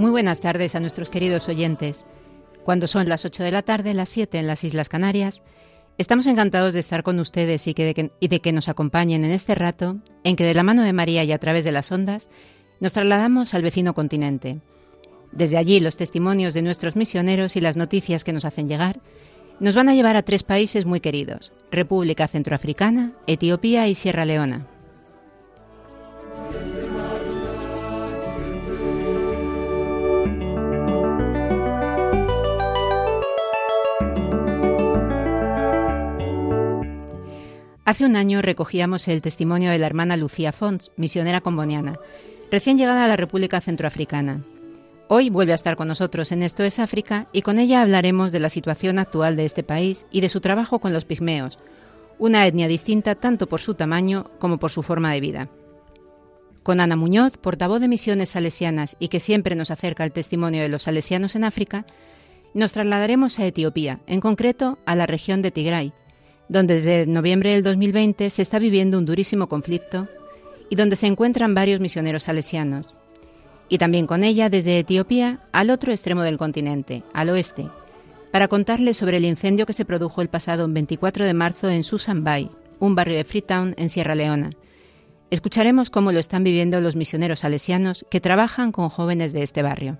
Muy buenas tardes a nuestros queridos oyentes. Cuando son las 8 de la tarde, las 7 en las Islas Canarias, Estamos encantados de estar con ustedes y, de que nos acompañen en este rato en que de la mano de María y a través de las ondas nos trasladamos al vecino continente. Desde allí los testimonios de nuestros misioneros y las noticias que nos hacen llegar nos van a llevar a tres países muy queridos, República Centroafricana, Etiopía y Sierra Leona. Hace un año recogíamos el testimonio de la hermana Lucía Fons, misionera comboniana, recién llegada a la República Centroafricana. Hoy vuelve a estar con nosotros en Esto es África y con ella hablaremos de la situación actual de este país y de su trabajo con los pigmeos, una etnia distinta tanto por su tamaño como por su forma de vida. Con Ana Muñoz, portavoz de misiones salesianas y que siempre nos acerca el testimonio de los salesianos en África, nos trasladaremos a Etiopía, en concreto a la región de Tigray, donde desde noviembre del 2020 se está viviendo un durísimo conflicto y donde se encuentran varios misioneros salesianos. Y también con ella desde Etiopía al otro extremo del continente, al oeste, para contarles sobre el incendio que se produjo el pasado 24 de marzo en Susan Bay, un barrio de Freetown en Sierra Leona. Escucharemos cómo lo están viviendo los misioneros salesianos que trabajan con jóvenes de este barrio.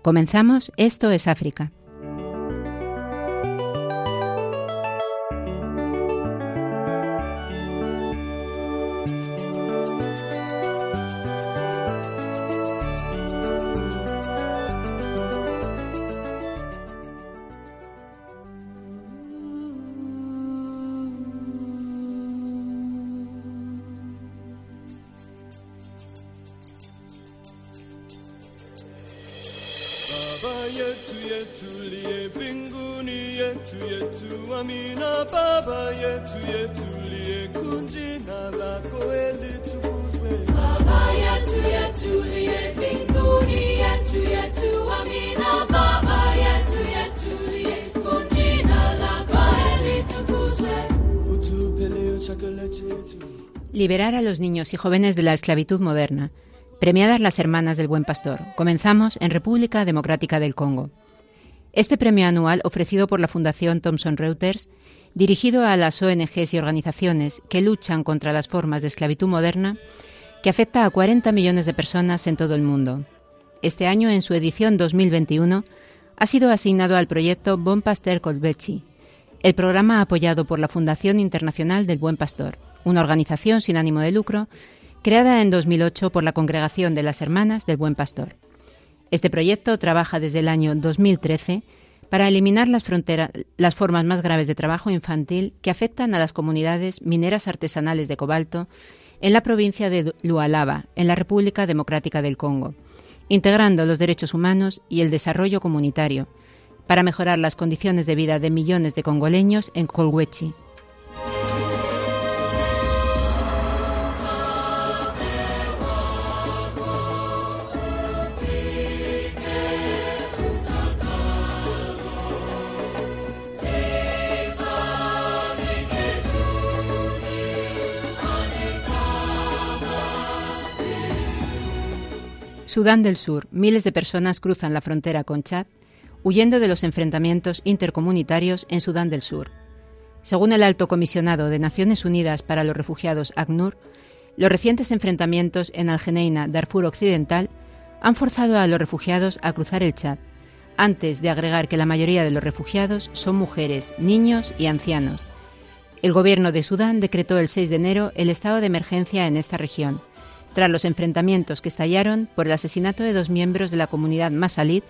Comenzamos, esto es África. A los niños y jóvenes de la esclavitud moderna. Premiadas las Hermanas del Buen Pastor. Comenzamos en República Democrática del Congo. Este premio anual, ofrecido por la Fundación Thomson Reuters, dirigido a las ONGs y organizaciones que luchan contra las formas de esclavitud moderna, que afecta a 40 millones de personas en todo el mundo. Este año, en su edición 2021, ha sido asignado al proyecto Bon Pasteur Colbechi, el programa apoyado por la Fundación Internacional del Buen Pastor una organización sin ánimo de lucro creada en 2008 por la Congregación de las Hermanas del Buen Pastor. Este proyecto trabaja desde el año 2013 para eliminar las, formas más graves de trabajo infantil que afectan a las comunidades mineras artesanales de cobalto en la provincia de Lualaba, en la República Democrática del Congo, integrando los derechos humanos y el desarrollo comunitario para mejorar las condiciones de vida de millones de congoleños en. Sudán del Sur. Miles de personas cruzan la frontera con Chad huyendo de los enfrentamientos intercomunitarios en Sudán del Sur. Según el alto comisionado de Naciones Unidas para los Refugiados, ACNUR, los recientes enfrentamientos en Algeneina, Darfur Occidental, han forzado a los refugiados a cruzar el Chad, antes de agregar que la mayoría de los refugiados son mujeres, niños y ancianos. El gobierno de Sudán decretó el 6 de enero el estado de emergencia en esta región, tras los enfrentamientos que estallaron por el asesinato de dos miembros de la comunidad masalit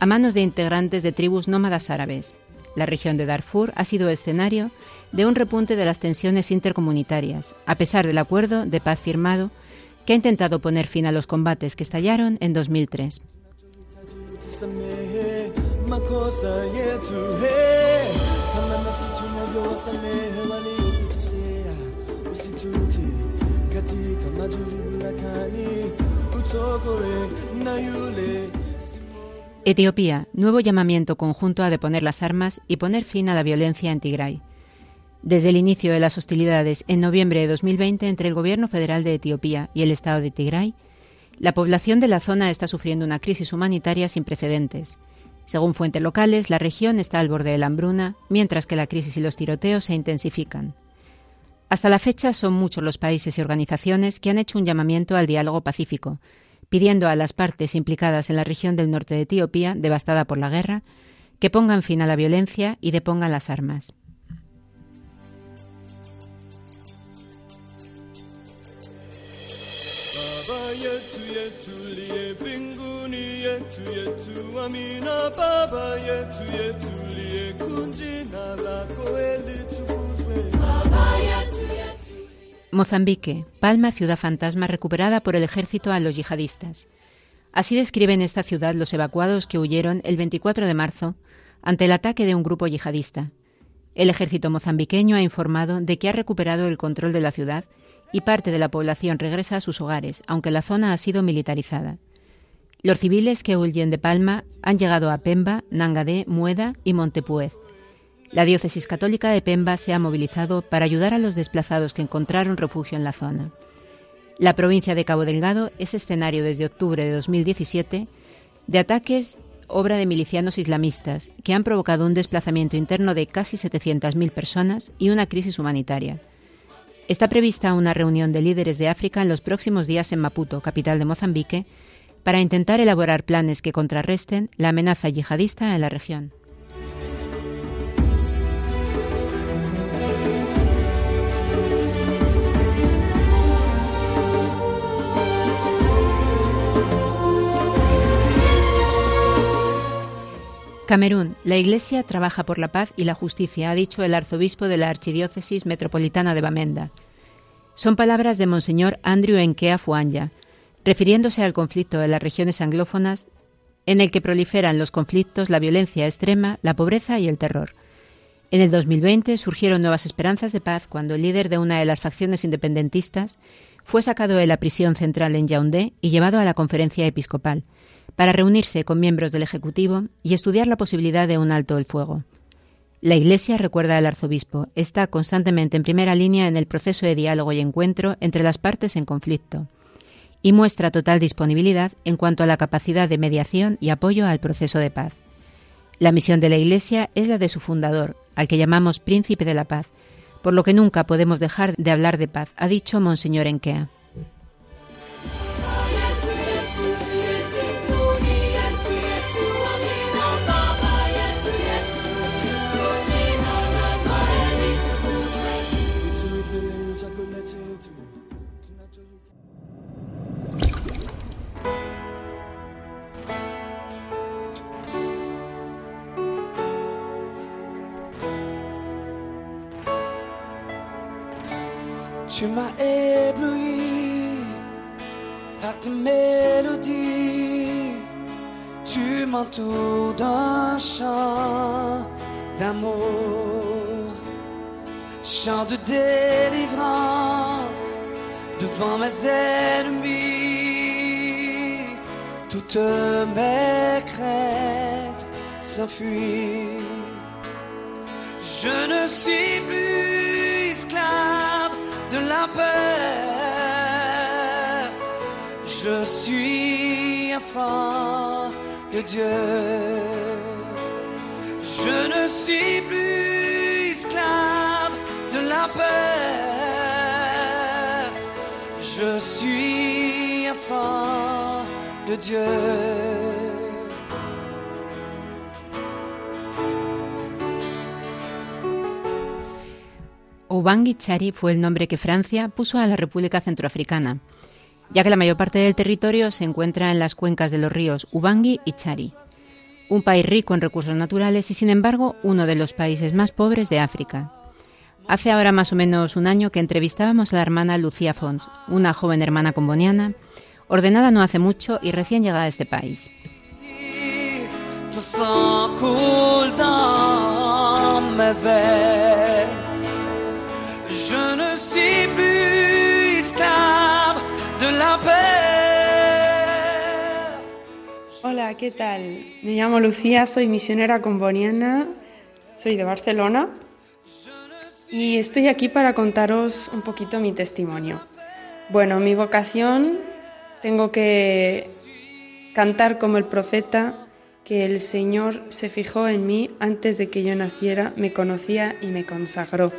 a manos de integrantes de tribus nómadas árabes. La región de Darfur ha sido escenario de un repunte de las tensiones intercomunitarias, a pesar del acuerdo de paz firmado que ha intentado poner fin a los combates que estallaron en 2003. Etiopía, nuevo llamamiento conjunto a deponer las armas y poner fin a la violencia en Tigray. Desde el inicio de las hostilidades en noviembre de 2020 entre el gobierno federal de Etiopía y el estado de Tigray, la población de la zona está sufriendo una crisis humanitaria sin precedentes. Según fuentes locales, la región está al borde de la hambruna, mientras que la crisis y los tiroteos se intensifican. Hasta la fecha son muchos los países y organizaciones que han hecho un llamamiento al diálogo pacífico, pidiendo a las partes implicadas en la región del norte de Etiopía, devastada por la guerra, que pongan fin a la violencia y depongan las armas. Mozambique, Palma, ciudad fantasma recuperada por el ejército a los yihadistas. Así describen esta ciudad los evacuados que huyeron el 24 de marzo ante el ataque de un grupo yihadista. El ejército mozambiqueño ha informado de que ha recuperado el control de la ciudad y parte de la población regresa a sus hogares, aunque la zona ha sido militarizada. Los civiles que huyen de Palma han llegado a Pemba, Nangadé, Mueda y Montepuez, la diócesis católica de Pemba se ha movilizado para ayudar a los desplazados que encontraron refugio en la zona. La provincia de Cabo Delgado es escenario desde octubre de 2017 de ataques obra de milicianos islamistas que han provocado un desplazamiento interno de casi 700.000 personas y una crisis humanitaria. Está prevista una reunión de líderes de África en los próximos días en Maputo, capital de Mozambique, para intentar elaborar planes que contrarresten la amenaza yihadista en la región. Camerún. La Iglesia trabaja por la paz y la justicia, ha dicho el arzobispo de la Archidiócesis Metropolitana de Bamenda. Son palabras de Monseñor Andrew Enkea Fuanya, refiriéndose al conflicto de las regiones anglófonas en el que proliferan los conflictos, la violencia extrema, la pobreza y el terror. En el 2020 surgieron nuevas esperanzas de paz cuando el líder de una de las facciones independentistas fue sacado de la prisión central en Yaoundé y llevado a la conferencia episcopal, para reunirse con miembros del Ejecutivo y estudiar la posibilidad de un alto el fuego. La Iglesia, recuerda el arzobispo, está constantemente en primera línea en el proceso de diálogo y encuentro entre las partes en conflicto y muestra total disponibilidad en cuanto a la capacidad de mediación y apoyo al proceso de paz. La misión de la Iglesia es la de su fundador, al que llamamos Príncipe de la Paz, por lo que nunca podemos dejar de hablar de paz, ha dicho Monseñor Enkea. Tu m'as ébloui par tes mélodies. Tu m'entoures d'un chant d'amour, chant de délivrance devant mes ennemis. Toutes mes craintes s'enfuient. Je ne suis plus Je suis enfant de Dieu. Je ne suis plus esclave de la peur. Je suis enfant de Dieu. Ubangi Chari fue el nombre que Francia puso a la República Centroafricana, ya que la mayor parte del territorio se encuentra en las cuencas de los ríos Ubangi y Chari. Un país rico en recursos naturales y sin embargo uno de los países más pobres de África. Hace ahora más o menos un año que entrevistábamos a la hermana Lucía Fons, una joven hermana comboniana, ordenada no hace mucho y recién llegada a este país. Hola, ¿qué tal? Me llamo Lucía, soy misionera comboniana, soy de Barcelona y estoy aquí para contaros un poquito mi testimonio. Bueno, mi vocación, tengo que cantar como el profeta que el Señor se fijó en mí antes de que yo naciera, me conocía y me consagró.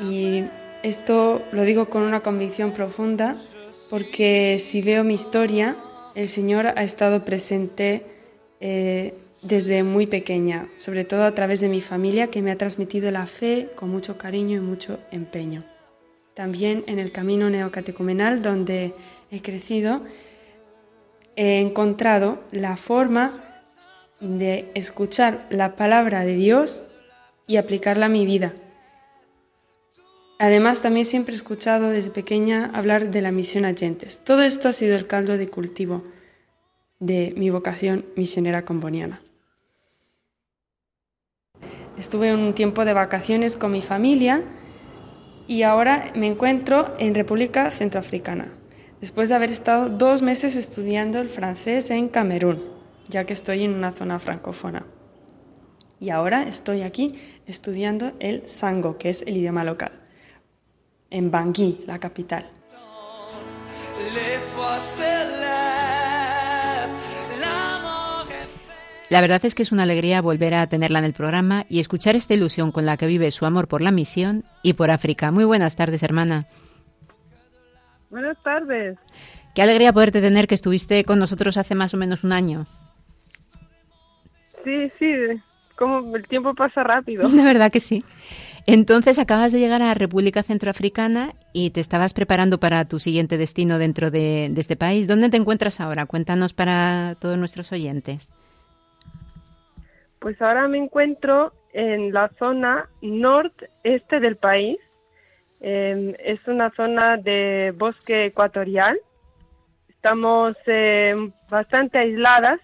Y esto lo digo con una convicción profunda porque si veo mi historia, el Señor ha estado presente eh, desde muy pequeña, sobre todo a través de mi familia que me ha transmitido la fe con mucho cariño y mucho empeño. También en el camino neocatecumenal donde he crecido, he encontrado la forma de escuchar la palabra de Dios y aplicarla a mi vida. Además, también siempre he escuchado desde pequeña hablar de la misión a gentes. Todo esto ha sido el caldo de cultivo de mi vocación misionera comboniana. Estuve un tiempo de vacaciones con mi familia y ahora me encuentro en República Centroafricana, después de haber estado dos meses estudiando el francés en Camerún, ya que estoy en una zona francófona. Y ahora estoy aquí estudiando el sango, que es el idioma local, en Bangui, la capital. La verdad es que es una alegría volver a tenerla en el programa y escuchar esta ilusión con la que vive su amor por la misión y por África. Muy buenas tardes, hermana. Buenas tardes. Qué alegría poderte tener que estuviste con nosotros hace más o menos un año. Sí, sí, como el tiempo pasa rápido. De verdad que sí. Entonces acabas de llegar a República Centroafricana y te estabas preparando para tu siguiente destino dentro de, de este país. ¿Dónde te encuentras ahora? Cuéntanos para todos nuestros oyentes. Pues ahora me encuentro en la zona noreste del país. Em, es una zona de bosque ecuatorial. Estamos em, bastante aisladas.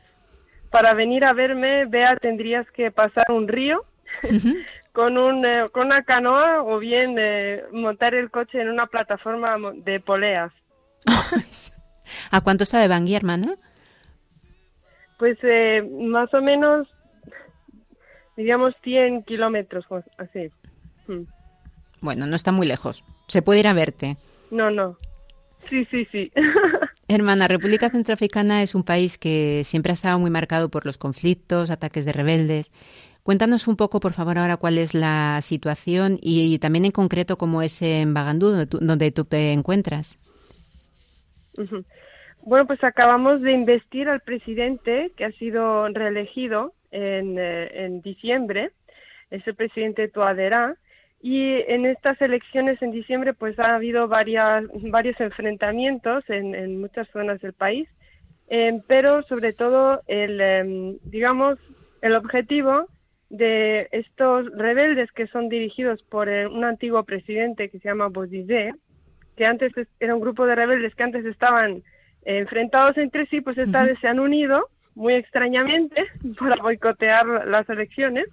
Para venir a verme, Bea, tendrías que pasar un río con, un, eh, con una canoa o bien eh, montar el coche en una plataforma de poleas. ¿A cuánto de Bangui, hermana? Pues eh, más o menos diríamos 100 kilómetros, pues, así. Hmm. Bueno, no está muy lejos. Se puede ir a verte. No, no. Sí, sí, sí. Hermana, República Centroafricana es un país que siempre ha estado muy marcado por los conflictos, ataques de rebeldes. Cuéntanos un poco, por favor, ahora cuál es la situación y, también en concreto cómo es en Bagandú, donde tú, te encuentras. Bueno, pues acabamos de investir al presidente que ha sido reelegido en, eh, diciembre, es el presidente Toadera, y en estas elecciones en diciembre pues ha habido varias, varios enfrentamientos en, muchas zonas del país, em, pero sobre todo el, em, digamos, el objetivo de estos rebeldes que son dirigidos por un antiguo presidente que se llama Bozizé, que antes era un grupo de rebeldes que antes estaban enfrentados entre sí, pues esta vez se han unido muy extrañamente para boicotear las elecciones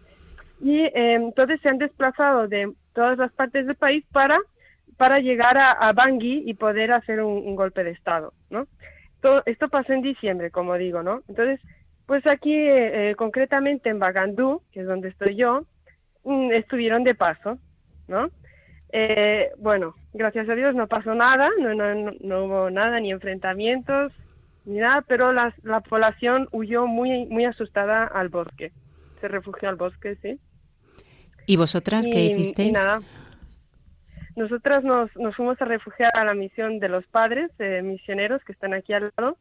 y eh, entonces se han desplazado de todas las partes del país para para llegar a, Bangui y poder hacer un, golpe de estado, ¿no? Todo, esto pasó en diciembre, como digo, ¿no? Entonces, pues aquí eh, concretamente en Bagandú, que es donde estoy yo, mm, estuvieron de paso, ¿no? Eh, bueno, gracias a Dios no pasó nada, no, no, no hubo nada, ni enfrentamientos, ni nada, pero la, la población huyó muy, muy asustada al bosque. Se refugió al bosque, sí. ¿Y vosotras qué hicisteis? nada. Nosotras nos, nos fuimos a refugiar a la misión de los padres eh, misioneros que están aquí al lado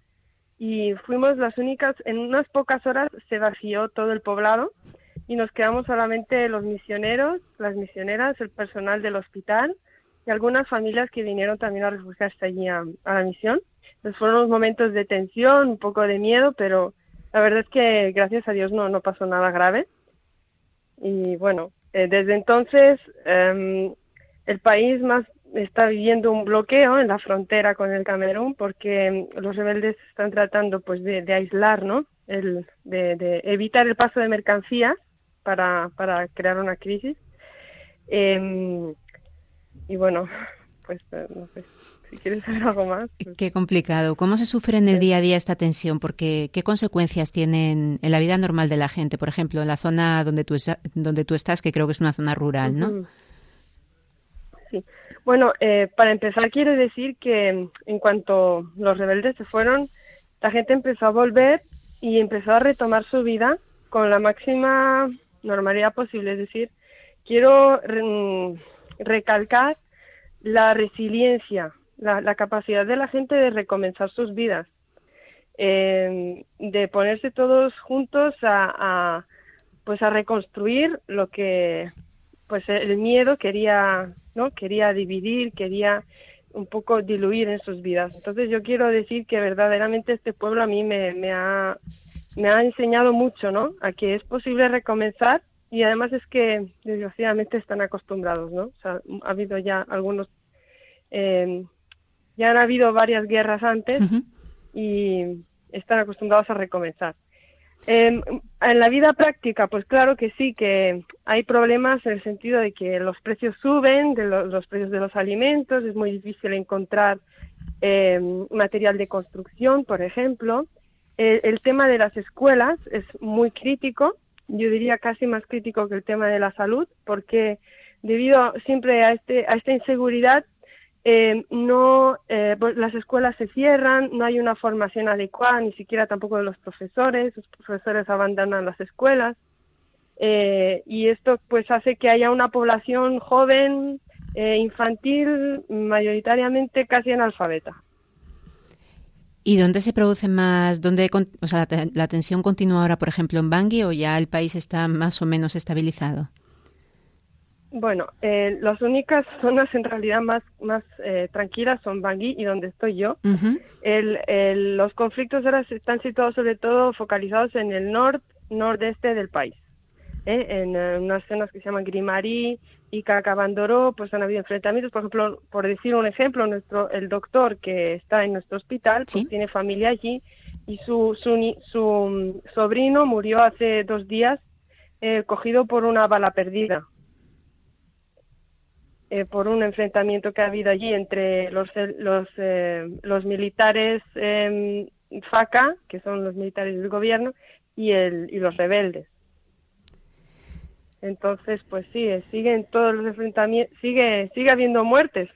y fuimos las únicas, en unas pocas horas se vació todo el poblado y nos quedamos solamente los misioneros, las misioneras, el personal del hospital y algunas familias que vinieron también a refugiarse allí a la misión fueron unos momentos de tensión, un poco de miedo, pero la verdad es que gracias a Dios no, no pasó nada grave. Y bueno, eh, desde entonces em, el país más está viviendo un bloqueo en la frontera con el Camerún porque los rebeldes están tratando pues de, aislar, ¿no? El, de, evitar el paso de mercancías para, para crear una crisis. Em, y bueno, pues eh, no sé si quieres saber algo más. Pues qué complicado. ¿Cómo se sufre en el día a día esta tensión? Porque ¿qué consecuencias tienen en la vida normal de la gente? Por ejemplo, en la zona donde tú, donde tú estás, que creo que es una zona rural, ¿no? Bueno, eh, para empezar quiero decir que en cuanto los rebeldes se fueron, la gente empezó a volver y empezó a retomar su vida con la máxima normalidad posible. Es decir, quiero recalcar la resiliencia, la, capacidad de la gente de recomenzar sus vidas, eh, de ponerse todos juntos a, pues a reconstruir lo que pues el miedo quería no quería dividir quería un poco diluir en sus vidas. Entonces yo quiero decir que verdaderamente este pueblo a mí me, me ha me ha enseñado mucho no a que es posible recomenzar y además es que desgraciadamente están acostumbrados no o sea, ha habido ya algunos eh, ya han habido varias guerras antes y están acostumbrados a recomenzar. En la vida práctica, pues claro que sí, que hay problemas en el sentido de que los precios suben, de los precios de los alimentos, es muy difícil encontrar em, material de construcción, por ejemplo. el tema de las escuelas es muy crítico, yo diría casi más crítico que el tema de la salud, porque debido siempre a, este, a esta inseguridad eh, no eh, pues las escuelas se cierran, no hay una formación adecuada, ni siquiera tampoco de los profesores, los profesores abandonan las escuelas eh, y esto pues hace que haya una población joven, infantil, mayoritariamente casi analfabeta. ¿Y dónde se produce más, dónde, o sea, la tensión continúa ahora, por ejemplo, en Bangui o ya el país está más o menos estabilizado? Bueno, eh, las únicas zonas en realidad más, más eh, tranquilas son Bangui y donde estoy yo. el, los conflictos ahora están situados sobre todo focalizados en el norte, nordeste del país. ¿eh? En unas zonas que se llaman Grimari y Cacabandoró, pues han habido enfrentamientos. Por ejemplo, por decir un ejemplo, nuestro el doctor que está en nuestro hospital pues tiene familia allí y su, su, su sobrino murió hace dos días cogido por una bala perdida. Eh, por un enfrentamiento que ha habido allí entre los, los, eh, los militares eh, FACA, que son los militares del gobierno, y, el, y los rebeldes. Entonces, pues sí, siguen todos los enfrentamientos, sigue, sigue habiendo muertes.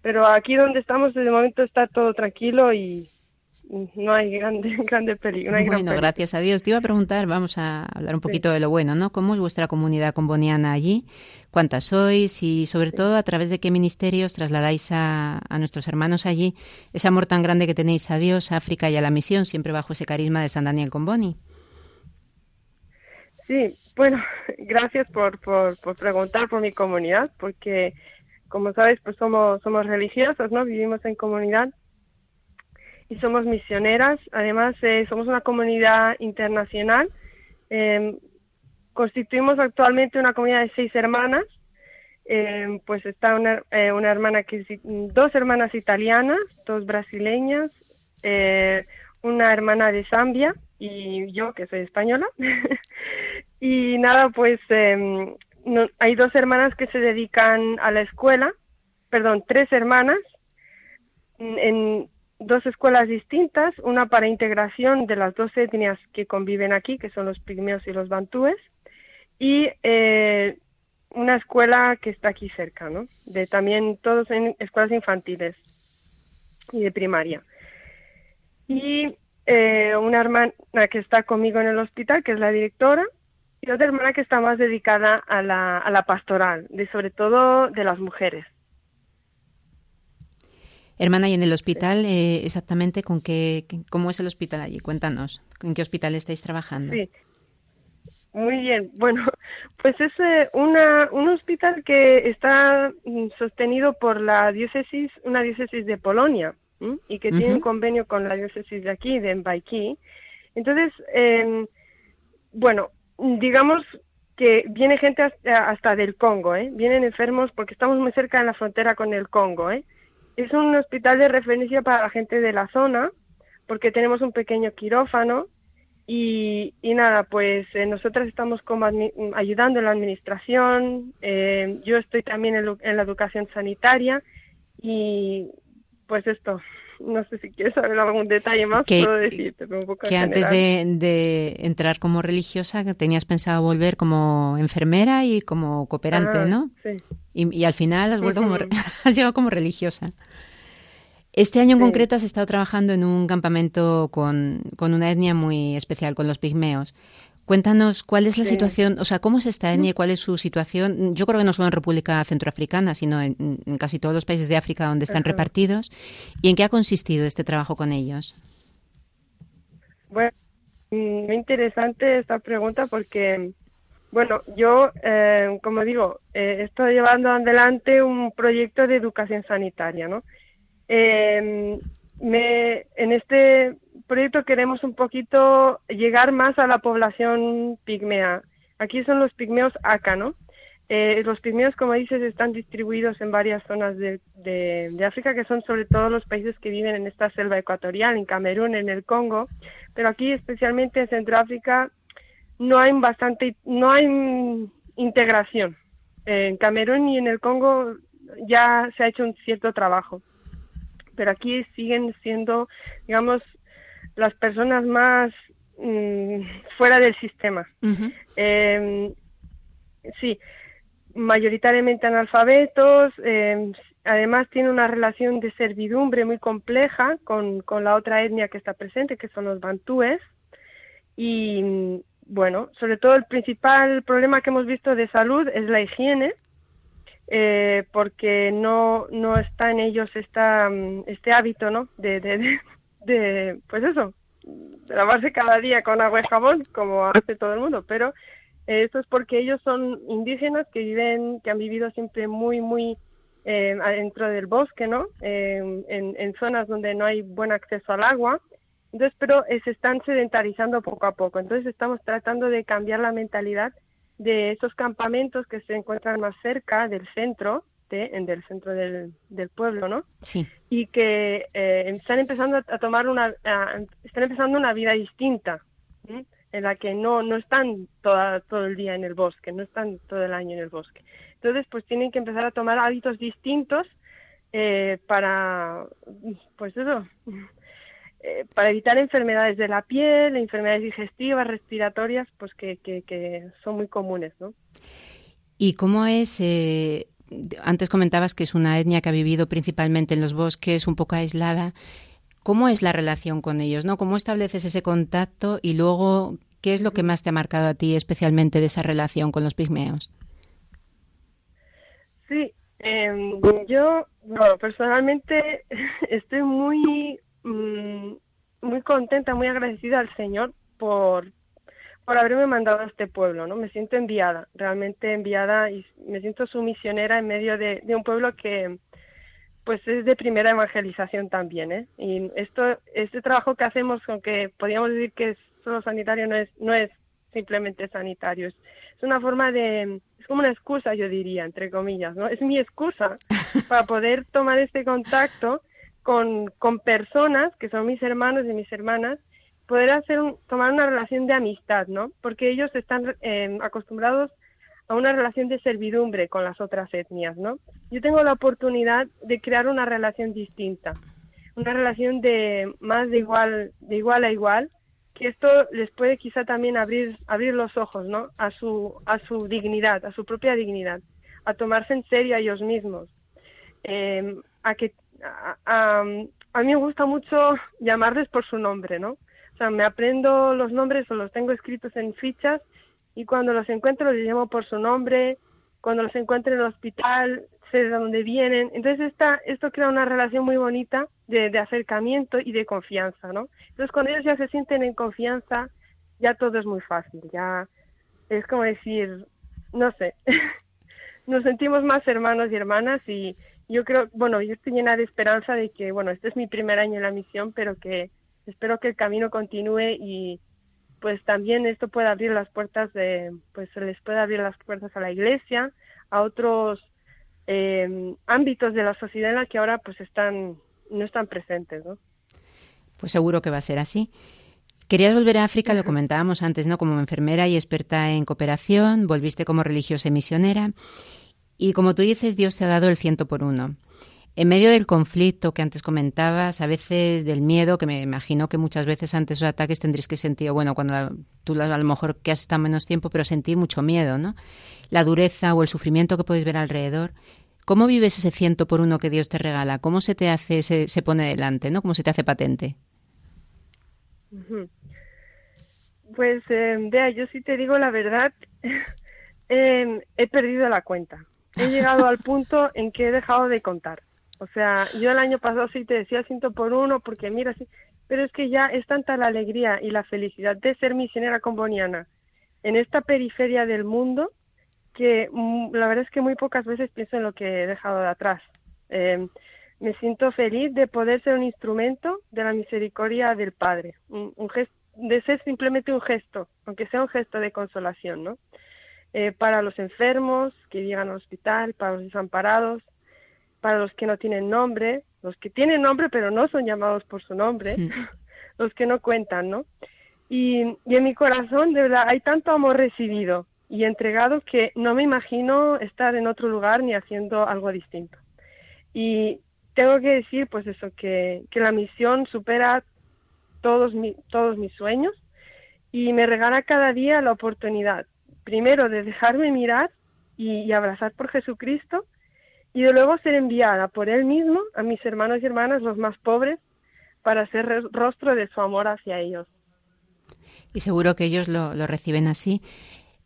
Pero aquí donde estamos, de momento está todo tranquilo y, no hay grande, grande peligro. bueno, gracias a Dios. Te iba a preguntar, vamos a hablar un poquito de lo bueno, ¿no? ¿Cómo es vuestra comunidad comboniana allí? ¿Cuántas sois? Y sobre todo, ¿a través de qué ministerios trasladáis a, nuestros hermanos allí ese amor tan grande que tenéis a Dios, a África y a la misión, siempre bajo ese carisma de San Daniel Comboni? Sí, bueno, gracias por, por, por preguntar por mi comunidad, porque como sabes, pues somos, somos religiosos, ¿no? Vivimos en comunidad y somos misioneras. Además, eh, somos una comunidad internacional. Em, constituimos actualmente una comunidad de seis hermanas. Em, pues está una, eh, una hermana que dos hermanas italianas, dos brasileñas, eh, una hermana de Zambia y yo que soy española. y nada, pues em, hay dos hermanas que se dedican a la escuela, perdón, tres hermanas. Dos escuelas distintas, una para integración de las dos etnias que conviven aquí, que son los pigmeos y los bantúes, y eh, una escuela que está aquí cerca, ¿no? De también todos en escuelas infantiles y de primaria. Y eh, una hermana que está conmigo en el hospital, que es la directora, y otra hermana que está más dedicada a la, a la pastoral, de sobre todo de las mujeres. Hermana, y en el hospital, eh, exactamente, con qué, ¿cómo es el hospital allí? Cuéntanos, ¿en qué hospital estáis trabajando? Sí. Muy bien. Bueno, pues es eh, una, un hospital que está mm, sostenido por la diócesis, una diócesis de Polonia, y que tiene un convenio con la diócesis de aquí, de Mbaiki. Entonces, em, bueno, digamos que viene gente hasta, del Congo, ¿eh? Vienen enfermos porque estamos muy cerca de la frontera con el Congo, ¿eh? Es un hospital de referencia para la gente de la zona, porque tenemos un pequeño quirófano y, nada, pues eh, nosotras estamos como ayudando en la administración, eh, yo estoy también en, la educación sanitaria y pues esto, no sé si quieres saber algún detalle más, que, puedo decirte, un poco Que antes de, entrar como religiosa tenías pensado volver como enfermera y como cooperante, ¿no? Sí. Y, al final has vuelto como, has llegado como religiosa. Este año en concreto has estado trabajando en un campamento con, con una etnia muy especial, con los pigmeos. Cuéntanos cuál es la situación, o sea, cómo es esta etnia y cuál es su situación. Yo creo que no solo en República Centroafricana, sino en, casi todos los países de África donde están repartidos. ¿Y en qué ha consistido este trabajo con ellos? Bueno, muy interesante esta pregunta porque, bueno, yo, eh, como digo, eh, estoy llevando adelante un proyecto de educación sanitaria, ¿no? Eh, me, en este proyecto queremos un poquito llegar más a la población pigmea. Aquí son los pigmeos ACA, ¿no? Eh, los pigmeos, como dices, están distribuidos en varias zonas de, de, África, que son sobre todo los países que viven en esta selva ecuatorial, en Camerún, en el Congo, pero aquí, especialmente en Centroáfrica, no hay bastante, no hay integración. En Camerún y en el Congo ya se ha hecho un cierto trabajo, pero aquí siguen siendo, digamos, las personas más mm, fuera del sistema. Em, sí, mayoritariamente analfabetos, em, además tiene una relación de servidumbre muy compleja con, con, la otra etnia que está presente, que son los bantúes. Y bueno, sobre todo el principal problema que hemos visto de salud es la higiene, eh, porque no, no está en ellos esta, mm, este hábito, ¿no? de, de, pues eso, de lavarse cada día con agua y jabón, como hace todo el mundo, pero esto es porque ellos son indígenas que viven, que han vivido siempre muy, muy eh, dentro del bosque, ¿no? Eh, en, en, zonas donde no hay buen acceso al agua. Entonces, pero eh, se están sedentarizando poco a poco. Entonces, estamos tratando de cambiar la mentalidad de esos campamentos que se encuentran más cerca del centro en del centro del, del, pueblo, ¿no? Sí. Y que eh, están empezando a tomar una, están empezando una vida distinta, en la que no, no están toda, todo el día en el bosque, no están todo el año en el bosque. Entonces, pues tienen que empezar a tomar hábitos distintos eh, para, pues eso, eh, para evitar enfermedades de la piel, enfermedades digestivas, respiratorias, pues que, que, que son muy comunes, ¿no? ¿Y cómo es eh, antes comentabas que es una etnia que ha vivido principalmente en los bosques, un poco aislada. ¿Cómo es la relación con ellos? ¿no? ¿Cómo estableces ese contacto y luego qué es lo que más te ha marcado a ti especialmente de esa relación con los pigmeos? Sí, em, yo bueno, personalmente estoy muy, mm, muy contenta, muy agradecida al Señor por, por haberme mandado a este pueblo, ¿no? Me siento enviada, realmente enviada y me siento su misionera en medio de, un pueblo que pues es de primera evangelización también, ¿eh? Y esto, este trabajo que hacemos, aunque podríamos decir que es solo sanitario, no es, no es simplemente sanitario, es, una forma de, es como una excusa, yo diría, entre comillas, ¿no? Es mi excusa para poder tomar este contacto con, con personas que son mis hermanos y mis hermanas poder hacer tomar una relación de amistad, ¿no? Porque ellos están em, acostumbrados a una relación de servidumbre con las otras etnias, ¿no? Yo tengo la oportunidad de crear una relación distinta, una relación de más de igual, de igual a igual, que esto les puede quizá también abrir, abrir los ojos, ¿no? A su, a su dignidad, a su propia dignidad, a tomarse en serio a ellos mismos, em, a que a, a mí me gusta mucho llamarles por su nombre, ¿no? O sea, me aprendo los nombres o los tengo escritos en fichas y cuando los encuentro les llamo por su nombre, cuando los encuentro en el hospital sé de dónde vienen. Entonces esta, esto crea una relación muy bonita de, de acercamiento y de confianza, ¿no? Entonces cuando ellos ya se sienten en confianza, ya todo es muy fácil, ya es como decir, no sé, nos sentimos más hermanos y hermanas y yo creo, bueno, yo estoy llena de esperanza de que, bueno, este es mi primer año en la misión, pero que espero que el camino continúe y, pues también esto puede abrir las puertas de, pues se les puede abrir las puertas a la iglesia, a otros eh, ámbitos de la sociedad en la que ahora pues están, no están presentes, ¿no? Pues seguro que va a ser así. Querías volver a África, lo comentábamos antes, ¿no? Como enfermera y experta en cooperación, volviste como religiosa y misionera. Y como tú dices, Dios te ha dado el ciento por uno. En medio del conflicto que antes comentabas, a veces del miedo, que me imagino que muchas veces antes de los ataques tendréis que sentir, bueno, cuando tú a lo mejor que has estado menos tiempo, pero sentir mucho miedo, ¿no? La dureza o el sufrimiento que podéis ver alrededor. ¿Cómo vives ese ciento por uno que Dios te regala? ¿Cómo se te hace, se, pone delante, ¿no? ¿Cómo se te hace patente? Pues, eh, vea, yo sí te digo la verdad, em, he perdido la cuenta. He llegado al punto en que he dejado de contar. O sea, yo el año pasado sí te decía ciento por uno, porque mira, sí, pero es que ya es tanta la alegría y la felicidad de ser misionera comboniana en esta periferia del mundo que mm, la verdad es que muy pocas veces pienso en lo que he dejado de atrás. Eh, me siento feliz de poder ser un instrumento de la misericordia del Padre, un, gesto, de ser simplemente un gesto, aunque sea un gesto de consolación, ¿no? Eh, para los enfermos que llegan al hospital, para los desamparados, para los que no tienen nombre, los que tienen nombre pero no son llamados por su nombre, los que no cuentan, ¿no? Y, y en mi corazón, de verdad, hay tanto amor recibido y entregado que no me imagino estar en otro lugar ni haciendo algo distinto. Y, tengo que decir, pues eso, que, la misión supera todos, todos mis sueños y me regala cada día la oportunidad, primero, de dejarme mirar y, abrazar por Jesucristo y de luego ser enviada por Él mismo a mis hermanos y hermanas, los más pobres, para ser rostro de su amor hacia ellos. Y seguro que ellos lo, reciben así.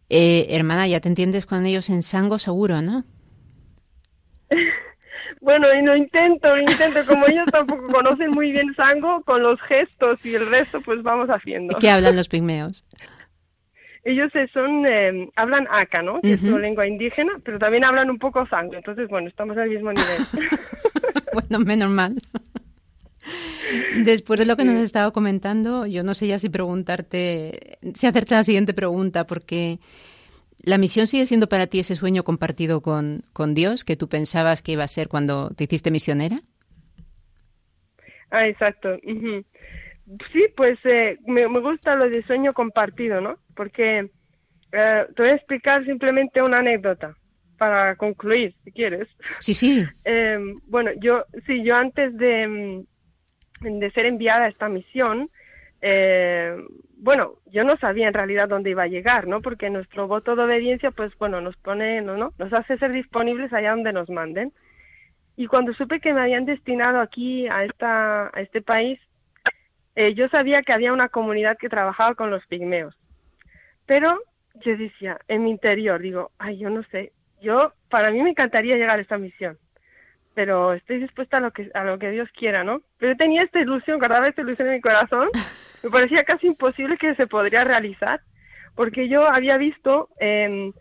Eh, hermana, ya te entiendes con ellos en sango seguro, ¿no? Bueno, y no intento, intento, como ellos tampoco conocen muy bien Sango, con los gestos y el resto, pues vamos haciendo. ¿Qué hablan los pigmeos? Ellos son, eh, hablan Aka, ¿no? Que es su lengua indígena, pero también hablan un poco Sango, entonces, bueno, estamos al mismo nivel. bueno, menos mal. Después de lo que nos has estado comentando, yo no sé ya si preguntarte, si hacerte la siguiente pregunta, porque ¿La misión sigue siendo para ti ese sueño compartido con, con Dios que tú pensabas que iba a ser cuando te hiciste misionera? Ah, exacto. Sí, pues eh, me, gusta lo de sueño compartido, ¿no? Porque eh, te voy a explicar simplemente una anécdota para concluir, si quieres. Sí, sí. Eh, bueno, yo, sí, yo antes de, de ser enviada a esta misión, eh, bueno, yo no sabía en realidad dónde iba a llegar, ¿no? Porque nuestro voto de obediencia, pues bueno, nos pone, ¿no? ¿no? Nos hace ser disponibles allá donde nos manden. Y cuando supe que me habían destinado aquí a esta, a este país, eh, yo sabía que había una comunidad que trabajaba con los pigmeos. Pero yo decía, en mi interior, digo, ay, yo no sé, yo, para mí me encantaría llegar a esta misión pero estoy dispuesta a lo que a lo que Dios quiera, ¿no? Pero tenía esta ilusión, guardaba esta ilusión en mi corazón, me parecía casi imposible que se podría realizar, porque yo había visto eh,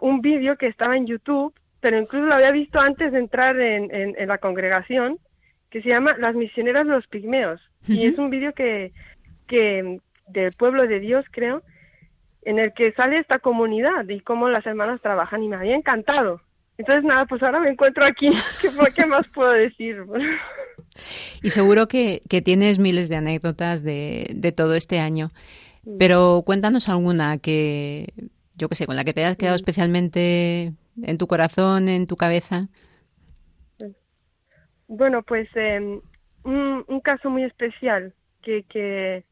un vídeo que estaba en YouTube, pero incluso lo había visto antes de entrar en, en, la congregación, que se llama Las misioneras de los pigmeos, y es un vídeo que, que del pueblo de Dios, creo, en el que sale esta comunidad y cómo las hermanas trabajan, y me había encantado. Entonces, nada, pues ahora me encuentro aquí. ¿Qué, más puedo decir? y seguro que, tienes miles de anécdotas de, de todo este año. Pero cuéntanos alguna que, yo qué sé, con la que te hayas quedado especialmente en tu corazón, en tu cabeza. Bueno, pues em, un, un, caso muy especial que, que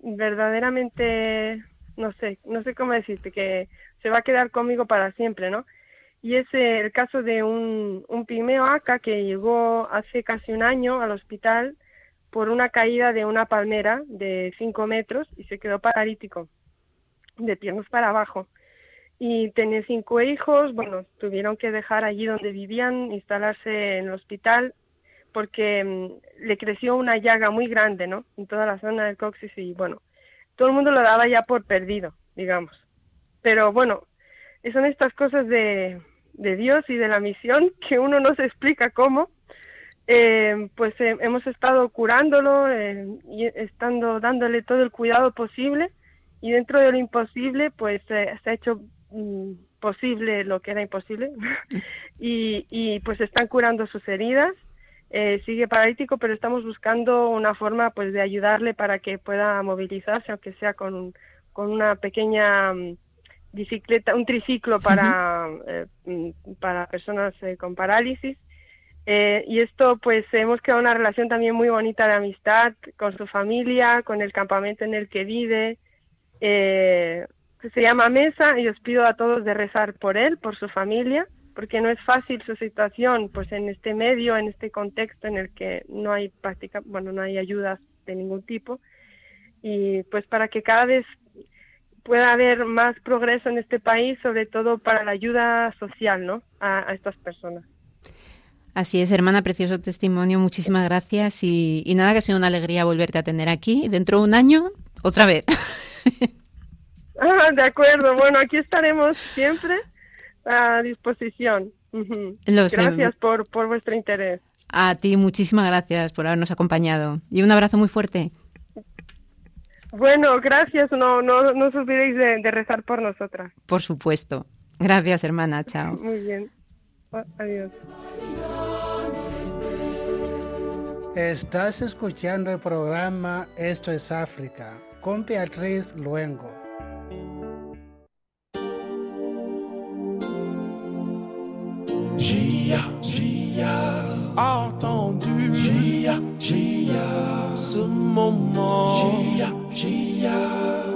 verdaderamente, no sé, no sé cómo decirte, que se va a quedar conmigo para siempre, ¿no? y es eh, el caso de un, un pigmeo acá que llegó hace casi un año al hospital por una caída de una palmera de 5 metros y se quedó paralítico, de piernas para abajo. Y tenía cinco hijos, bueno, tuvieron que dejar allí donde vivían, instalarse en el hospital, porque mm, le creció una llaga muy grande, ¿no? En toda la zona del coxis y bueno, todo el mundo lo daba ya por perdido, digamos. Pero bueno, son estas cosas de, de Dios y de la misión que uno no se explica cómo, eh, pues eh, hemos estado curándolo eh, y estando dándole todo el cuidado posible y dentro de lo imposible, pues se ha hecho mm, posible lo que era imposible y, y pues están curando sus heridas. Eh, sigue paralítico, pero estamos buscando una forma pues de ayudarle para que pueda movilizarse, aunque sea con, con una pequeña mm, bicicleta, un triciclo para, eh, mm, para personas eh, con parálisis. Eh, y esto, pues, hemos creado una relación también muy bonita de amistad con su familia, con el campamento en el que vive. se llama Mesa y os pido a todos de rezar por él, por su familia, porque no es fácil su situación, pues, en este medio, en este contexto en el que no hay práctica, bueno, no hay ayudas de ningún tipo. Y pues para que cada vez pueda haber más progreso en este país, sobre todo para la ayuda social ¿no? a, estas personas. Así es, hermana, precioso testimonio. Muchísimas gracias y, nada, que sea una alegría volverte a tener aquí. Dentro de un año, otra vez. Ah, de acuerdo. Bueno, aquí estaremos siempre a disposición. gracias por, por vuestro interés. A ti, muchísimas gracias por habernos acompañado. Y un abrazo muy fuerte. Bueno, gracias. No, no, no os olvidéis de, rezar por nosotras. Por supuesto. Gracias, hermana. Chao. Muy bien. Adiós. Estás escuchando el programa Esto es África con Beatriz Luengo. Jia, Jia a. Entendu. Jia, Jia ce moment. Jia, Jia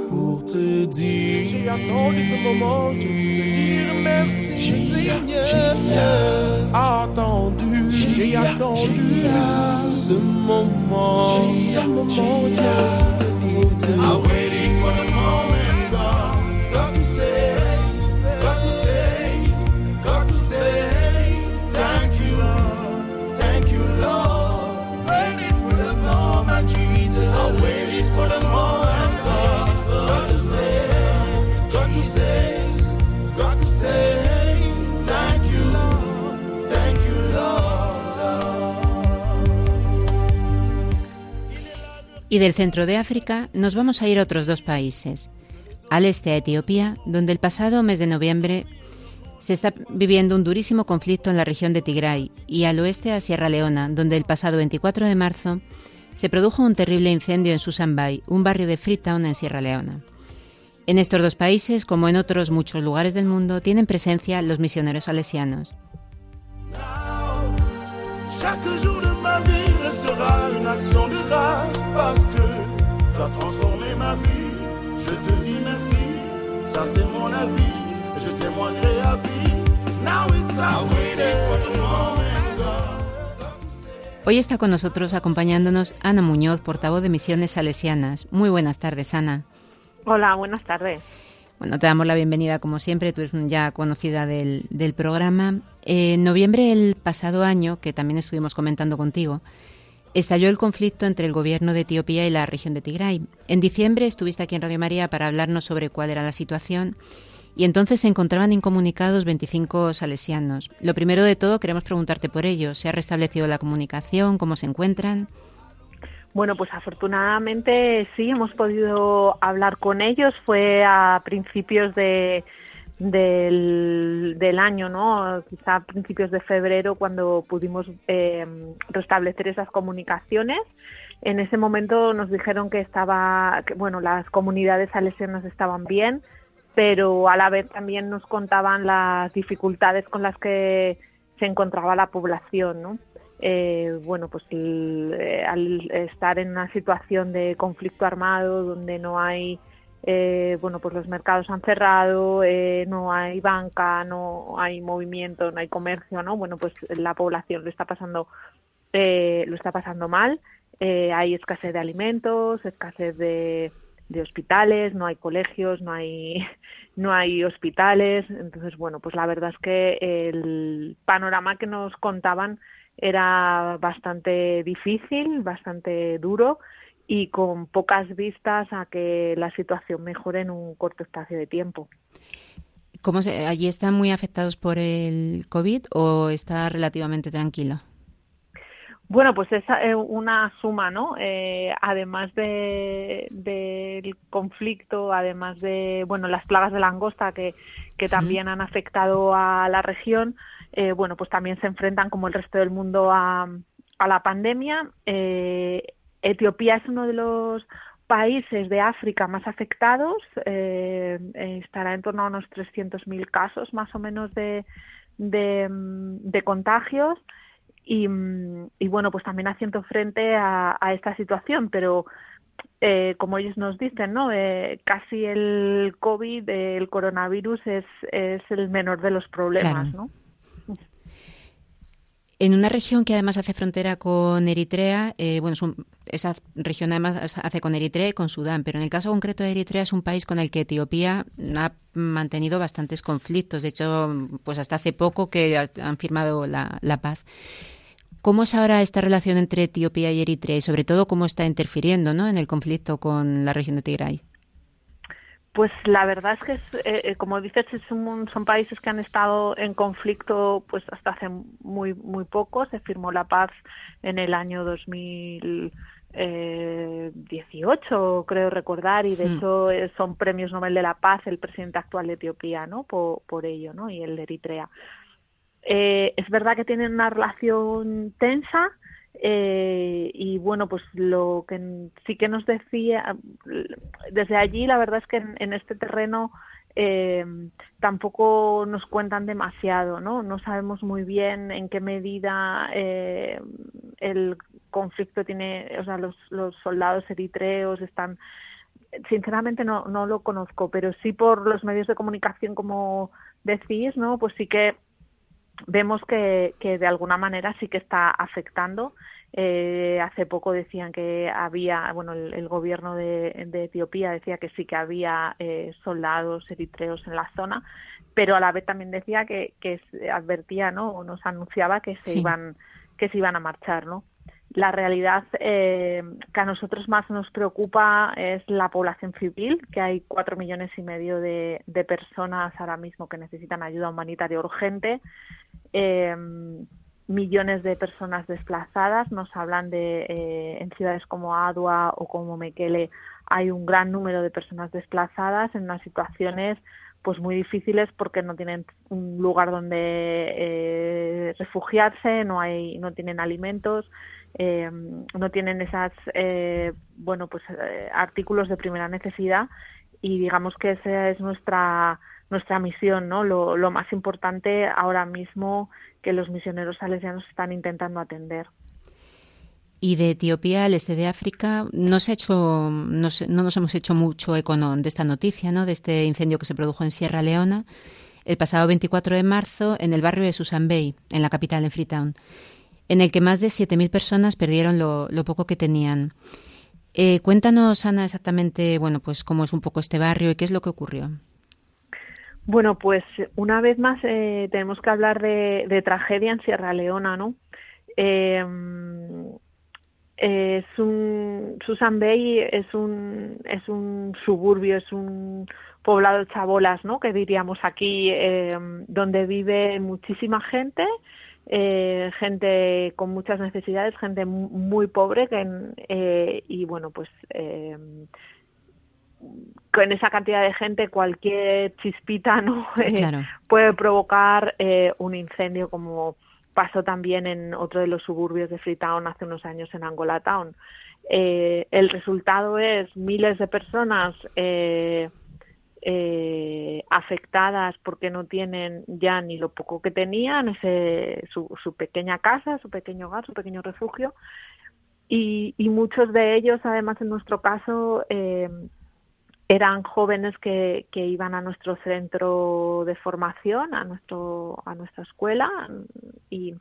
pour te dire J'ai attendu ce moment. Pour te dire ah merci Jia, Jia attendu J'ai attendu ce moment. Jia, Jia pour te I'm moment Y del centro de África nos vamos a ir a otros dos países. Al este a Etiopía, donde el pasado mes de noviembre se está viviendo un durísimo conflicto en la región de Tigray, y al oeste a Sierra Leona, donde el pasado 24 de marzo se produjo un terrible incendio en Susanbay, un barrio de Freetown en Sierra Leona. En estos dos países, como en otros muchos lugares del mundo, tienen presencia los misioneros salesianos. Hoy está con nosotros acompañándonos Ana Muñoz, portavoz de Misiones Salesianas. Muy buenas tardes, Ana. Hola, buenas tardes. Bueno, te damos la bienvenida como siempre, tú eres ya conocida del, del programa. En noviembre del pasado año, que también estuvimos comentando contigo, estalló el conflicto entre el gobierno de Etiopía y la región de Tigray. En diciembre estuviste aquí en Radio María para hablarnos sobre cuál era la situación y entonces se encontraban incomunicados 25 salesianos. Lo primero de todo queremos preguntarte por ello. ¿Se ha restablecido la comunicación? ¿Cómo se encuentran? Bueno, pues afortunadamente sí hemos podido hablar con ellos. Fue a principios de, del, año, ¿no? Quizá a principios de febrero cuando pudimos eh, restablecer esas comunicaciones. En ese momento nos dijeron que estaba, que, bueno, las comunidades salesianas estaban bien, pero a la vez también nos contaban las dificultades con las que se encontraba la población, ¿no? Eh, bueno, pues eh, al estar en una situación de conflicto armado donde no hay eh, bueno, pues los mercados han cerrado, eh, no hay banca, no hay movimiento, no hay comercio, ¿no? Bueno, pues la población lo está pasando, eh, lo está pasando mal. hay escasez de alimentos, escasez de, de hospitales, no hay colegios, no hay, no hay hospitales. Entonces, bueno, pues la verdad es que el panorama que nos contaban era bastante difícil, bastante duro y con pocas vistas a que la situación mejore en un corto espacio de tiempo. ¿Cómo se, ¿Allí están muy afectados por el COVID o está relativamente tranquilo? Bueno, pues es eh, una suma, ¿no? Eh, además del de, conflicto, además de, bueno, las plagas de langosta que, que también han afectado a la región, eh, bueno, pues también se enfrentan como el resto del mundo a, a la pandemia. Etiopía es uno de los países de África más afectados, estará en torno a unos 300.000 casos más o menos de, de, de contagios y, bueno, pues también haciendo frente a, esta situación, pero eh, como ellos nos dicen, ¿no? Eh, casi el COVID, el coronavirus es, es el menor de los problemas, ¿no? En una región que además hace frontera con Eritrea, eh, bueno, esa región además hace con Eritrea y con Sudán, pero en el caso concreto de Eritrea es un país con el que Etiopía ha mantenido bastantes conflictos. De hecho, pues hasta hace poco que han firmado la, la paz. ¿Cómo es ahora esta relación entre Etiopía y Eritrea y sobre todo cómo está interfiriendo ¿no? en el conflicto con la región de Tigray? Pues la verdad es que, eh, eh, como dices, son países que han estado en conflicto pues hasta hace muy muy poco. Se firmó la paz en el año 2018, eh, creo recordar, y de hmm. hecho son premios Nobel de la Paz el presidente actual de Etiopía, ¿no? Por, por ello, ¿no? Y el de Eritrea. Eh, es verdad que tienen una relación tensa eh, y bueno, pues lo que sí que nos decía, desde allí la verdad es que en, este terreno eh, tampoco nos cuentan demasiado, ¿no? No sabemos muy bien en qué medida el conflicto tiene, o sea, los, los soldados eritreos están sinceramente no, no lo conozco, pero sí por los medios de comunicación, como decís, ¿no? Pues sí que vemos que, que de alguna manera sí que está afectando. Eh, hace poco decían que había, bueno, el, gobierno de, Etiopía decía que sí que había eh, soldados eritreos en la zona, pero a la vez también decía que, que advertía, ¿no? O nos anunciaba que se iban que se iban a marchar, ¿no? La realidad eh, que a nosotros más nos preocupa es la población civil, que hay cuatro millones y medio de, de personas ahora mismo que necesitan ayuda humanitaria urgente eh, millones de personas desplazadas. Nos hablan de eh, en ciudades como Adua o como Mekele hay un gran número de personas desplazadas en unas situaciones pues muy difíciles porque no tienen un lugar donde eh, refugiarse, no hay, no tienen alimentos, eh, no tienen esas eh, bueno pues artículos de primera necesidad y digamos que esa es nuestra nuestra misión, ¿no? Lo, más importante ahora mismo que los misioneros salesianos están intentando atender. Y de Etiopía al este de África no se ha hecho, no, no, nos hemos hecho mucho eco de esta noticia, ¿no? De este incendio que se produjo en Sierra Leona el pasado 24 de marzo en el barrio de Susan Bay, en la capital, en Freetown, en el que más de 7.000 personas perdieron lo, lo poco que tenían. Eh, cuéntanos, Ana, exactamente, bueno, pues cómo es un poco este barrio y qué es lo que ocurrió. Bueno, pues una vez más eh, tenemos que hablar de, tragedia en Sierra Leona, ¿no? Eh, es un Susan Bay es un es un suburbio, es un poblado de chabolas, ¿no? Que diríamos aquí, eh, donde vive muchísima gente, gente con muchas necesidades, gente muy pobre, que, y bueno, pues con esa cantidad de gente cualquier chispita no eh, puede provocar eh, un incendio como pasó también en otro de los suburbios de Freetown hace unos años en Angola Town. Eh, el resultado es miles de personas afectadas porque no tienen ya ni lo poco que tenían, ese, su, su pequeña casa, su pequeño hogar, su pequeño refugio. Y, y muchos de ellos, además, en nuestro caso, eran jóvenes que, que, iban a nuestro centro de formación, a nuestro a nuestra escuela y,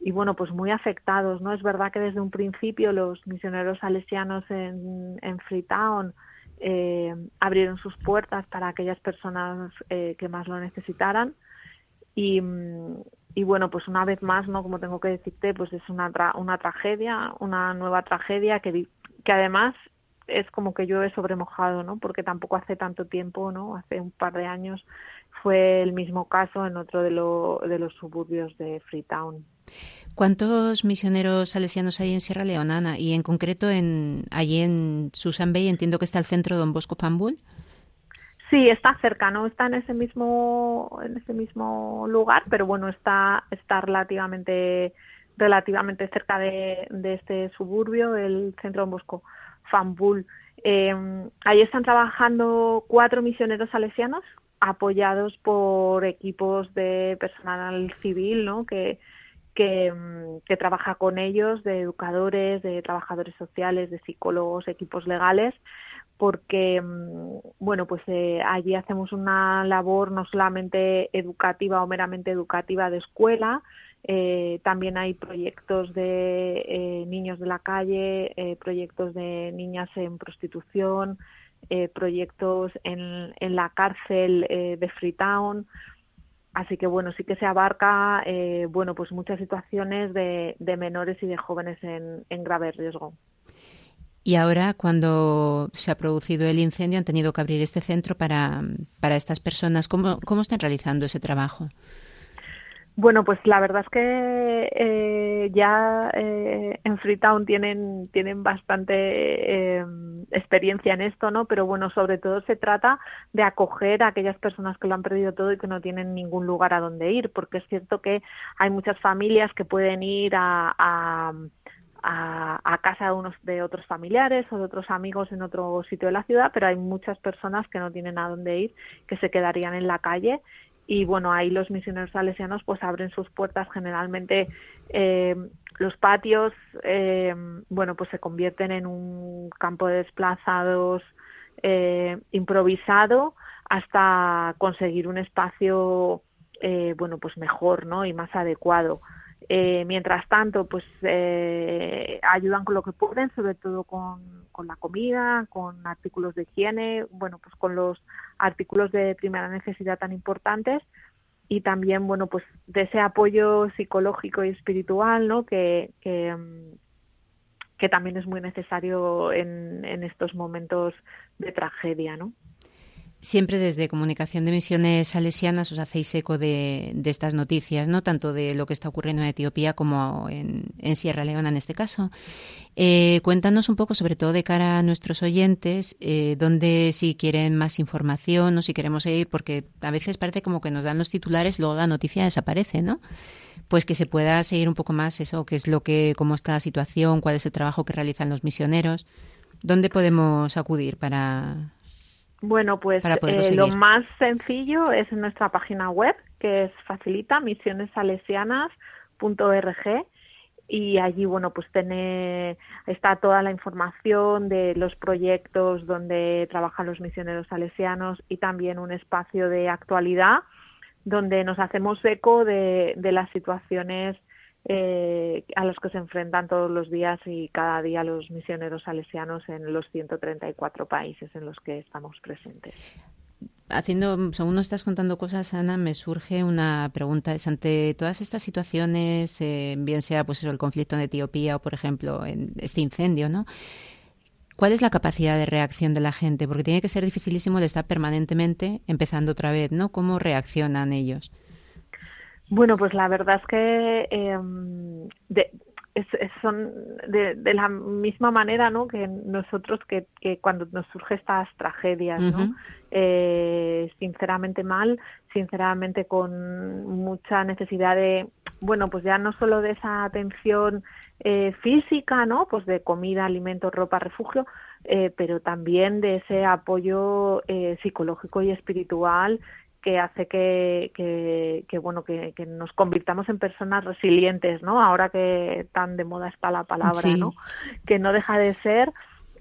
y bueno, pues muy afectados, ¿no? Es verdad que desde un principio los misioneros salesianos en, en Freetown eh, abrieron sus puertas para aquellas personas eh, que más lo necesitaran y, y bueno, pues una vez más, ¿no? Como tengo que decirte, pues es una, una tragedia, una nueva tragedia que, que además es como que yo he sobremojado, ¿no? Porque tampoco hace tanto tiempo, ¿no? Hace un par de años fue el mismo caso en otro de, de los suburbios de Freetown. ¿Cuántos misioneros salesianos hay en Sierra Leona, Y en concreto, en, allí en Susan Bay, entiendo que está el centro Don Bosco Fambul. Sí, está cerca, no está en ese mismo en ese mismo lugar, pero bueno, está está relativamente relativamente cerca de, este suburbio, el centro Don Bosco Fambul. Eh, ahí están trabajando cuatro misioneros salesianos apoyados por equipos de personal civil, ¿no? Que, que, trabaja con ellos, de educadores, de trabajadores sociales, de psicólogos, equipos legales, porque mm, bueno pues eh, allí hacemos una labor no solamente educativa o meramente educativa de escuela eh, también hay proyectos de eh, niños de la calle proyectos de niñas en prostitución proyectos en, en la cárcel de Freetown Así que bueno, sí que se abarca eh, bueno pues muchas situaciones de, menores y de jóvenes en, grave riesgo. Y ahora, cuando se ha producido el incendio, han tenido que abrir este centro para, para estas personas. ¿Cómo, ¿Cómo están realizando ese trabajo? Bueno, pues la verdad es que eh, ya eh, en Freetown tienen, tienen bastante eh, experiencia en esto, ¿no? Pero bueno, sobre todo se trata de acoger a aquellas personas que lo han perdido todo y que no tienen ningún lugar a donde ir, porque es cierto que hay muchas familias que pueden ir a, a a, casa de unos de otros familiares o de otros amigos en otro sitio de la ciudad, pero hay muchas personas que no tienen a dónde ir, que se quedarían en la calle y bueno ahí los misioneros salesianos pues abren sus puertas generalmente eh, los patios eh, bueno pues se convierten en un campo de desplazados eh, improvisado hasta conseguir un espacio bueno pues mejor no y más adecuado. Eh, mientras tanto, pues eh, ayudan con lo que pueden, sobre todo con, con, la comida, con artículos de higiene, bueno, pues con los artículos de primera necesidad tan importantes y también, bueno, pues de ese apoyo psicológico y espiritual, ¿no? Que, que, también es muy necesario en, en estos momentos de tragedia, ¿no? Siempre desde Comunicación de Misiones Salesianas os hacéis eco de, estas noticias, no tanto de lo que está ocurriendo en Etiopía como en, Sierra Leona en este caso. Eh, cuéntanos un poco, sobre todo de cara a nuestros oyentes, eh, dónde si quieren más información o si queremos seguir, porque a veces parece como que nos dan los titulares, luego la noticia desaparece, ¿no? Pues que se pueda seguir un poco más eso, qué es lo que, cómo está la situación, cuál es el trabajo que realizan los misioneros. ¿Dónde podemos acudir para, bueno, pues eh, lo más sencillo es en nuestra página web, que es facilita misionesalesianas.org y allí bueno pues tiene está toda la información de los proyectos donde trabajan los misioneros salesianos y también un espacio de actualidad donde nos hacemos eco de, de las situaciones eh, a los que se enfrentan todos los días y cada día los misioneros salesianos en los 134 países en los que estamos presentes. Haciendo, según nos estás contando cosas, Ana, me surge una pregunta. Es ante todas estas situaciones, eh, bien sea pues el conflicto en Etiopía o, por ejemplo, en este incendio. ¿Cuál es la capacidad de reacción de la gente? Porque tiene que ser dificilísimo el estar permanentemente empezando otra vez, ¿no? ¿Cómo reaccionan ellos? Bueno, pues la verdad es que em, son de, la misma manera ¿no? que nosotros que, cuando nos surgen estas tragedias, ¿no? Eh, sinceramente mal, sinceramente con mucha necesidad de, bueno, pues ya no solo de esa atención eh, física, ¿no? Pues de comida, alimento, ropa, refugio, eh, pero también de ese apoyo psicológico y espiritual que hace que, que, bueno que, nos convirtamos en personas resilientes no ahora que tan de moda está la palabra no que no deja de ser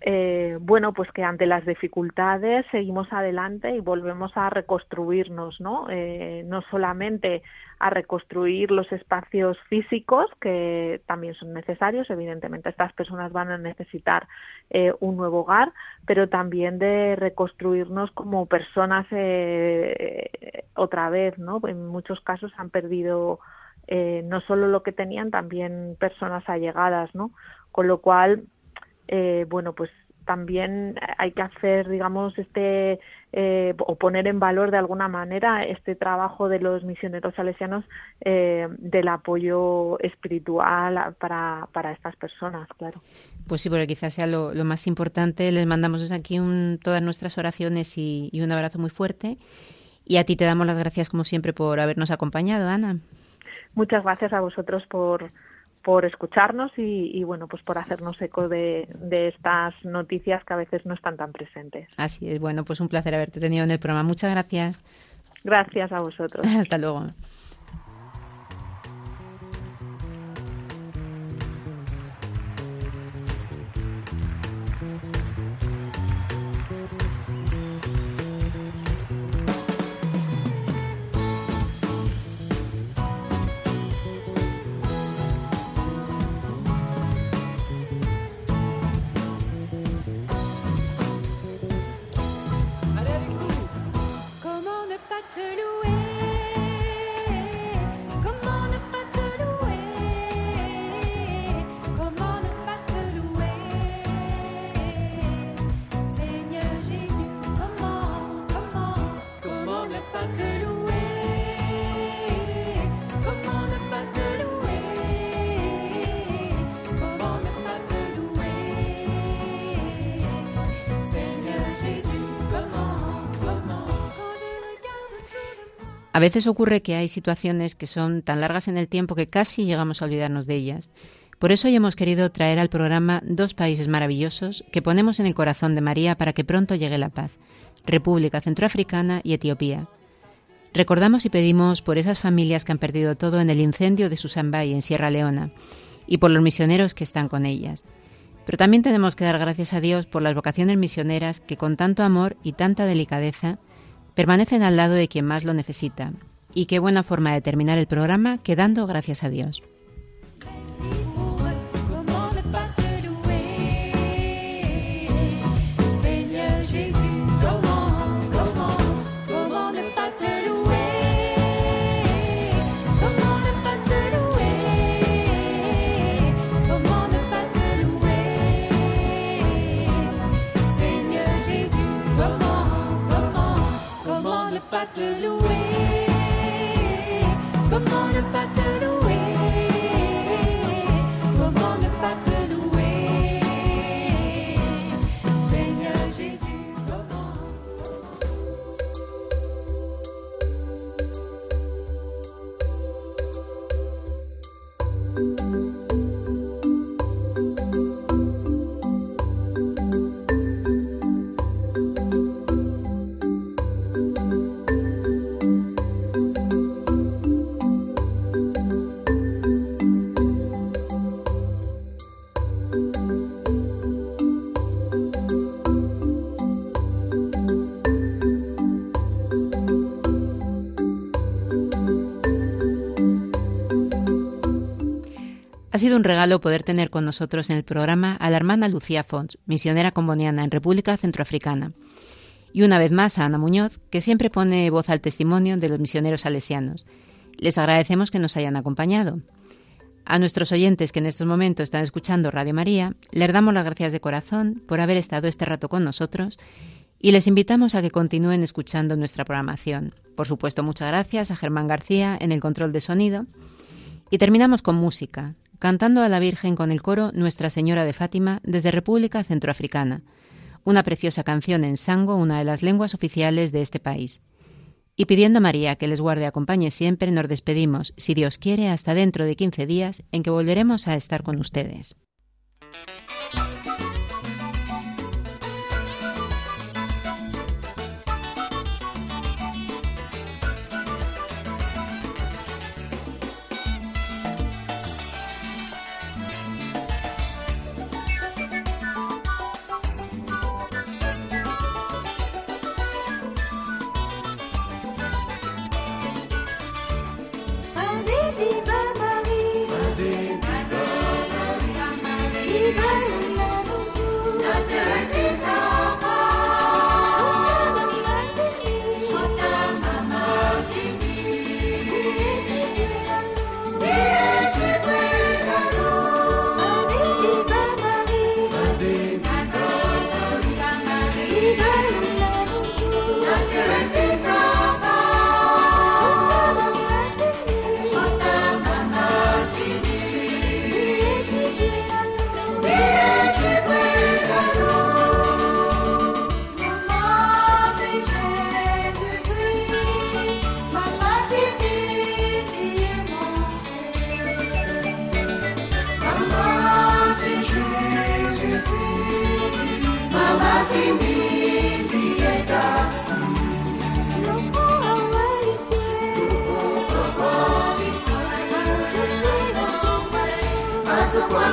eh, bueno, pues que ante las dificultades seguimos adelante y volvemos a reconstruirnos, ¿no? Eh, no solamente a reconstruir los espacios físicos, que también son necesarios, evidentemente estas personas van a necesitar eh, un nuevo hogar, pero también de reconstruirnos como personas otra vez, ¿no? En muchos casos han perdido no solo lo que tenían, también personas allegadas, ¿no? Con lo cual, eh, bueno, pues también hay que hacer, digamos, este eh, o poner en valor de alguna manera este trabajo de los misioneros salesianos eh, del apoyo espiritual para, para estas personas, claro. Pues sí, porque quizás sea lo, más importante. Les mandamos desde aquí un, todas nuestras oraciones y, y un abrazo muy fuerte. Y a ti te damos las gracias, como siempre, por habernos acompañado, Ana. Muchas gracias a vosotros por, por escucharnos y, bueno, pues por hacernos eco de, de, estas noticias que a veces no están tan presentes. Así es, bueno, pues un placer haberte tenido en el programa. Muchas gracias. Gracias a vosotros. Hasta luego. Veces ocurre que hay situaciones que son tan largas en el tiempo que casi llegamos a olvidarnos de ellas. Por eso hoy hemos querido traer al programa dos países maravillosos que ponemos en el corazón de María para que pronto llegue la paz, República Centroafricana y Etiopía. Recordamos y pedimos por esas familias que han perdido todo en el incendio de Susanbay en Sierra Leona y por los misioneros que están con ellas. Pero también tenemos que dar gracias a Dios por las vocaciones misioneras que con tanto amor y tanta delicadeza permanecen al lado de quien más lo necesita. Y qué buena forma de terminar el programa quedando gracias a Dios. Sido un regalo poder tener con nosotros en el programa a la hermana Lucía Fons, misionera comboniana en República Centroafricana. Y una vez más a Ana Muñoz, que siempre pone voz al testimonio de los misioneros salesianos. Les agradecemos que nos hayan acompañado. A nuestros oyentes que en estos momentos están escuchando Radio María, les damos las gracias de corazón por haber estado este rato con nosotros y les invitamos a que continúen escuchando nuestra programación. Por supuesto, muchas gracias a Germán García en el control de sonido. Y terminamos con música cantando a la Virgen con el coro Nuestra Señora de Fátima desde República Centroafricana, una preciosa canción en sango, una de las lenguas oficiales de este país. Y pidiendo a María que les guarde y acompañe siempre, nos despedimos, si Dios quiere, hasta dentro de 15 días, en que volveremos a estar con ustedes. someone